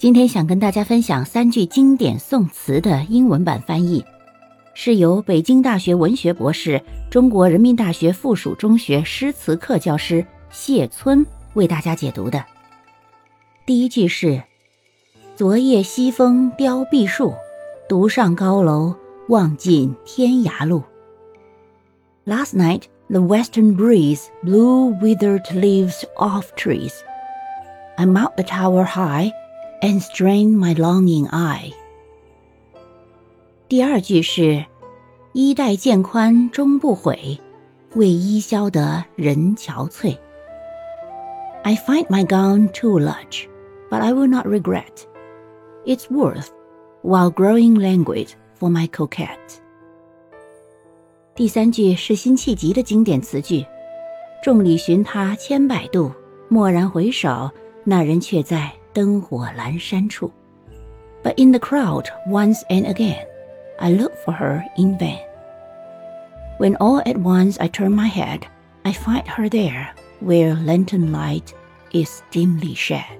今天想跟大家分享三句经典宋词的英文版翻译，是由北京大学文学博士、中国人民大学附属中学诗词课教师谢村为大家解读的。第一句是：“昨夜西风凋碧树，独上高楼望尽天涯路。” Last night the western breeze blew withered leaves off trees. I mount the tower high. And strain my longing eye。第二句是“衣带渐宽终不悔，为伊消得人憔悴。” I find my gown too large, but I will not regret its worth while growing languid for my coquette。第三句是辛弃疾的经典词句：“众里寻他千百度，蓦然回首，那人却在。”灯火阑珊处。But in the crowd once and again, I look for her in vain. When all at once I turn my head, I find her there where lantern light is dimly shed.